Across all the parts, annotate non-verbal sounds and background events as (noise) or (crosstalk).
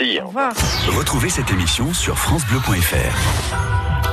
Merci. Au revoir. Retrouvez cette émission sur FranceBleu.fr.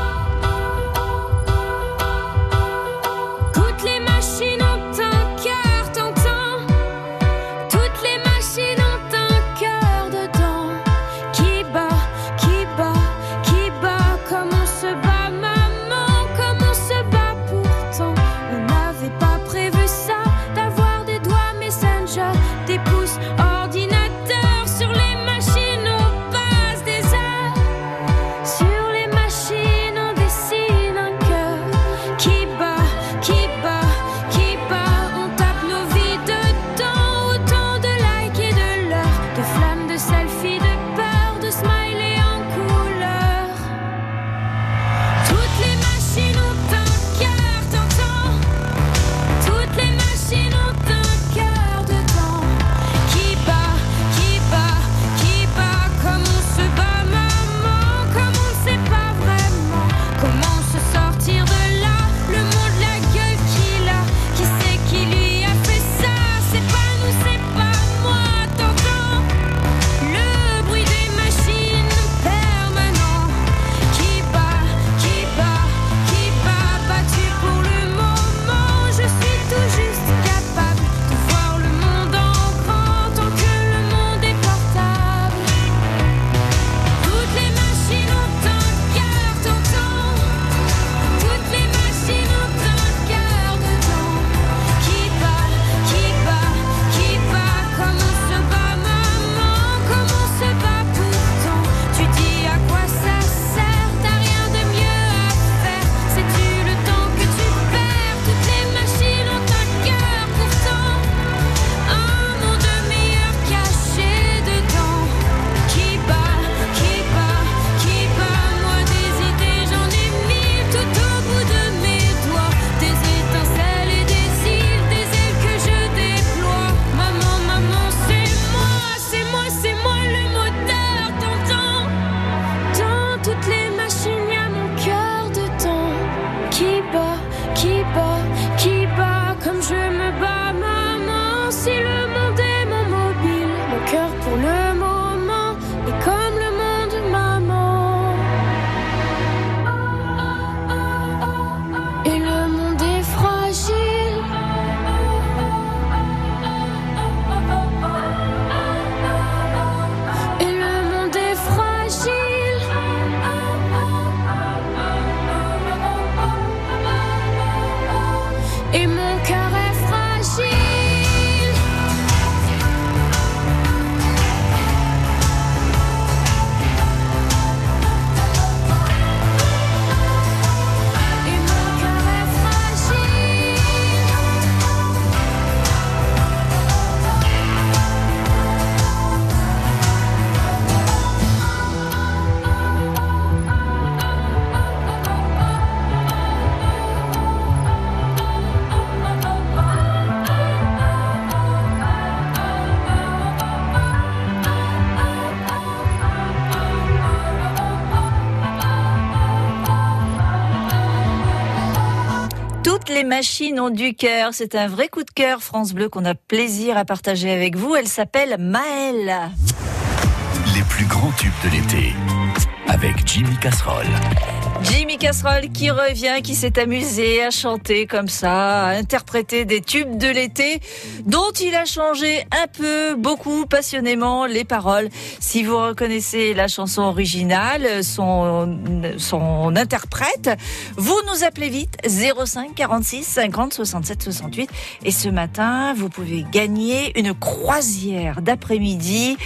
machines ont du cœur. C'est un vrai coup de cœur, France Bleu, qu'on a plaisir à partager avec vous. Elle s'appelle Maëlle. Les plus grands tubes de l'été. Avec Jimmy Casserole. Jimmy Casserole qui revient, qui s'est amusé à chanter comme ça, à interpréter des tubes de l'été dont il a changé un peu, beaucoup, passionnément les paroles. Si vous reconnaissez la chanson originale, son, interprète, vous nous appelez vite 05 46 50 67 68 et ce matin, vous pouvez gagner une croisière d'après-midi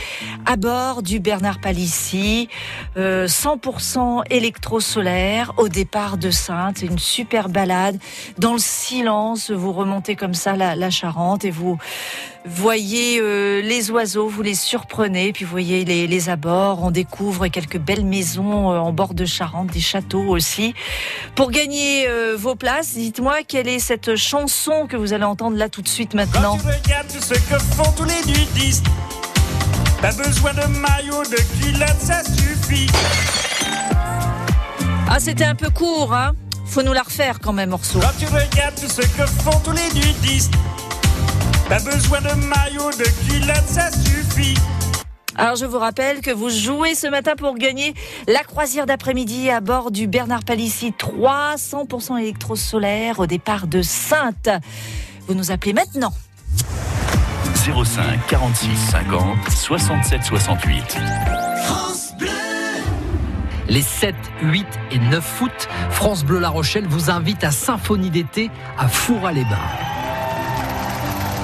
à bord du Bernard Palissy, euh, 100% électro-solaire au départ de Sainte. Une super balade dans le silence. Vous remontez comme ça la, la Charente et vous voyez euh, les oiseaux, vous les surprenez, puis vous voyez les, abords. On découvre quelques belles maisons euh, en bord de Charente, des châteaux aussi. Pour gagner euh, vos places, dites-moi quelle est cette chanson que vous allez entendre là tout de suite maintenant. Ce que font tous les nudistes, besoin de de ça suffit. Ah, c'était un peu court, hein Faut nous la refaire quand même, morceau. Quand tu regardes tout ce que font tous les nudistes, pas besoin de maillot, de culotte, ça suffit. Alors je vous rappelle que vous jouez ce matin pour gagner la croisière d'après-midi à bord du Bernard Palissy 300% électrosolaire au départ de Sainte. Vous nous appelez maintenant. 05 46 50 67 68. Les 7, 8 et 9 août, France Bleu La Rochelle vous invite à Symphonie d'été à Foura-les-Bains.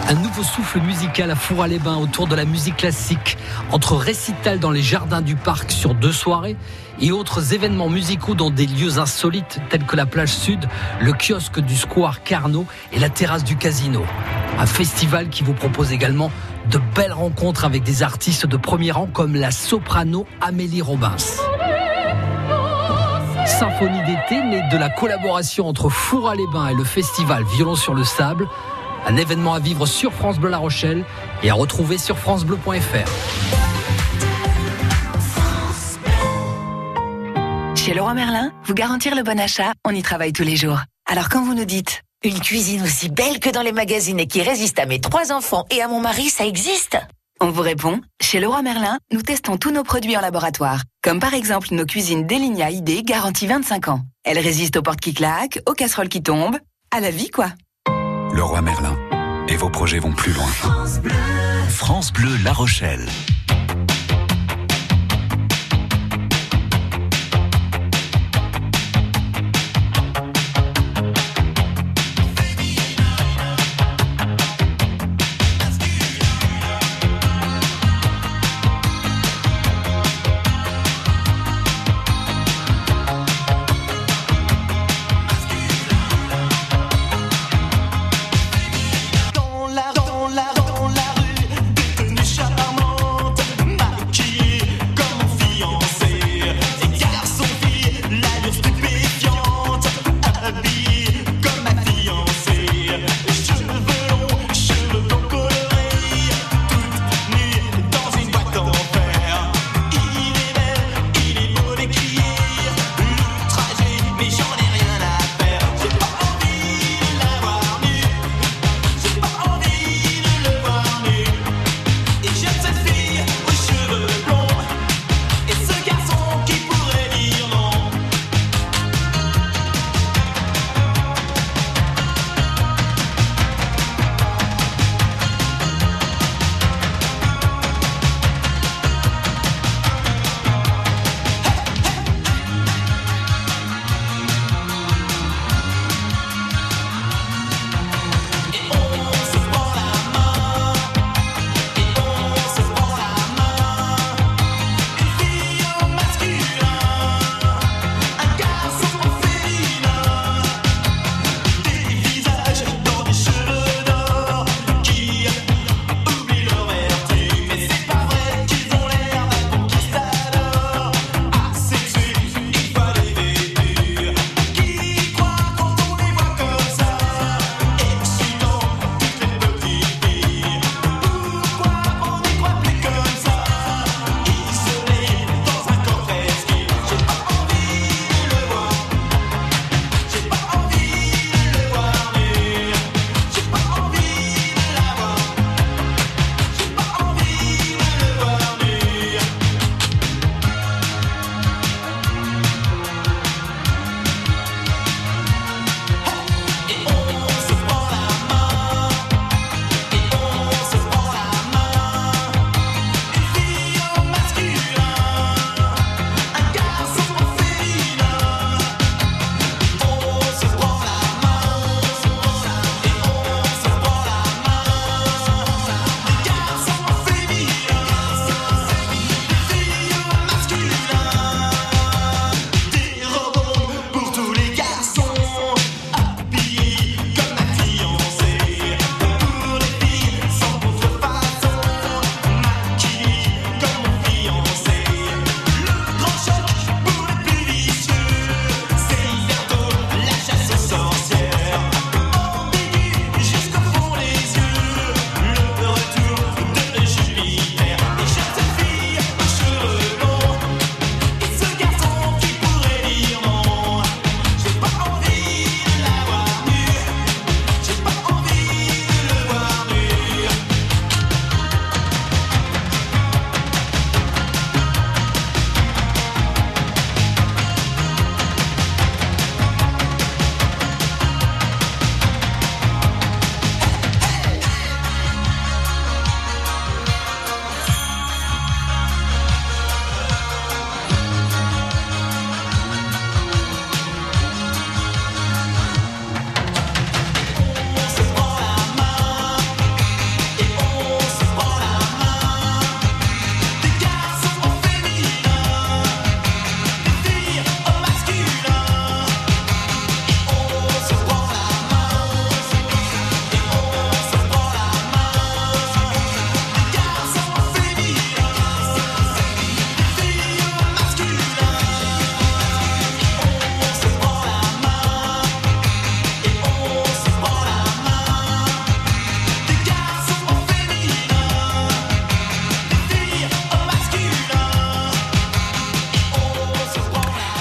Un nouveau souffle musical à Foura-les-Bains autour de la musique classique, entre récital dans les jardins du parc sur deux soirées et autres événements musicaux dans des lieux insolites tels que la plage sud, le kiosque du square Carnot et la terrasse du casino. Un festival qui vous propose également de belles rencontres avec des artistes de premier rang comme la soprano Amélie Robins. Symphonie d'été née de la collaboration entre Foura-les-Bains et le festival Violon sur le sable. Un événement à vivre sur France Bleu La Rochelle et à retrouver sur francebleu.fr. Chez Leroy Merlin, vous garantir le bon achat, on y travaille tous les jours. Alors quand vous nous dites Une cuisine aussi belle que dans les magazines et qui résiste à mes trois enfants et à mon mari, ça existe? On vous répond Chez Leroy Merlin, nous testons tous nos produits en laboratoire. Comme par exemple nos cuisines Delinia ID garantie 25 ans. Elles résistent aux portes qui claquent, aux casseroles qui tombent, à la vie quoi. Le roi Merlin. Et vos projets vont plus loin. France Bleu La Rochelle. Dans la, dans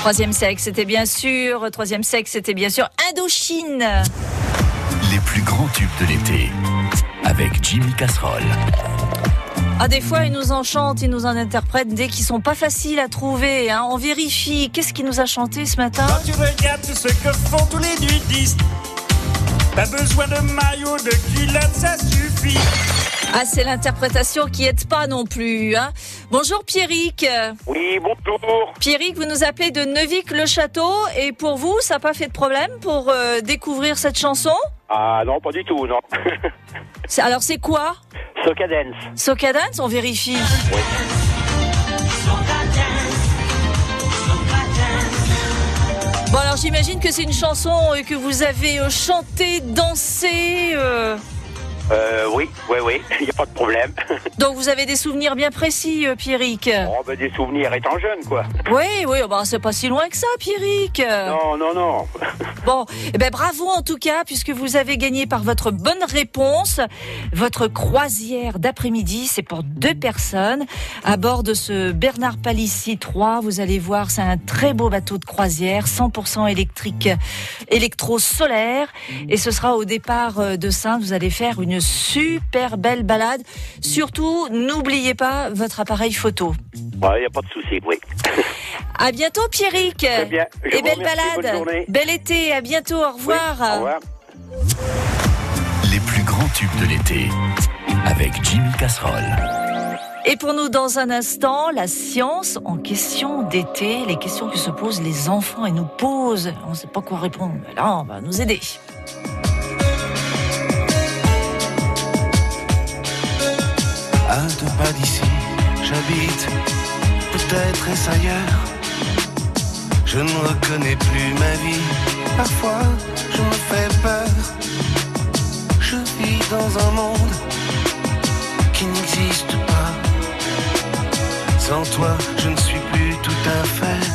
Troisième sexe, c'était bien sûr. Troisième sexe, c'était bien sûr Indochine. Les plus grands tubes de l'été. Avec Jimmy Casserole. Ah, des fois, ils nous en chantent, ils nous en interprètent dès qu'ils sont pas faciles à trouver. hein. On vérifie. Qu'est-ce qu'il nous a chanté ce matin? Quand tu regardes tout ce que font tous les nudistes, pas besoin de maillot, de culotte, ça suffit. Ah, c'est l'interprétation qui aide pas non plus. Hein. Bonjour Pierrick. Oui, bonjour. Pierrick, vous nous appelez de Neuvik-le-Château et pour vous, ça n'a pas fait de problème pour euh, découvrir cette chanson? Ah non, pas du tout, non. (laughs) Alors c'est quoi? Soca Dance. Soca Dance On vérifie. Bon alors j'imagine que c'est une chanson euh, que vous avez euh, chantée, dansée. euh, Euh, oui, oui, oui, (laughs) il n'y a pas de problème. (laughs) Donc vous avez des souvenirs bien précis, euh, Pierrick? Oh, ben, des souvenirs étant jeune, quoi. Oui, oui, oh, bah, c'est pas si loin que ça, Pierrick. Non, non, non. (laughs) Bon, eh ben bravo en tout cas, puisque vous avez gagné par votre bonne réponse votre croisière d'après-midi. C'est pour deux personnes à bord de ce Bernard Palissy 3. Vous allez voir, c'est un très beau bateau de croisière, 100% électrique, électro-solaire. Et ce sera au départ euh, de Sainte. Vous allez faire une super belle balade. Surtout, n'oubliez pas votre appareil photo. Il n'y a pas de souci, oui. À bientôt, Pierrick. Très bien. Je Et belle balade. Bel été. À bientôt. Au Oui, revoir. Au revoir. Les plus grands tubes de l'été. Avec Jimmy Casserole. Et pour nous, dans un instant, la science en question d'été, les questions que se posent les enfants et nous posent. On ne sait pas quoi répondre, mais là, on va nous aider. Je ne reconnais plus ma vie, parfois je me fais peur. Je vis dans un monde qui n'existe pas. Sans toi, je ne suis plus tout à fait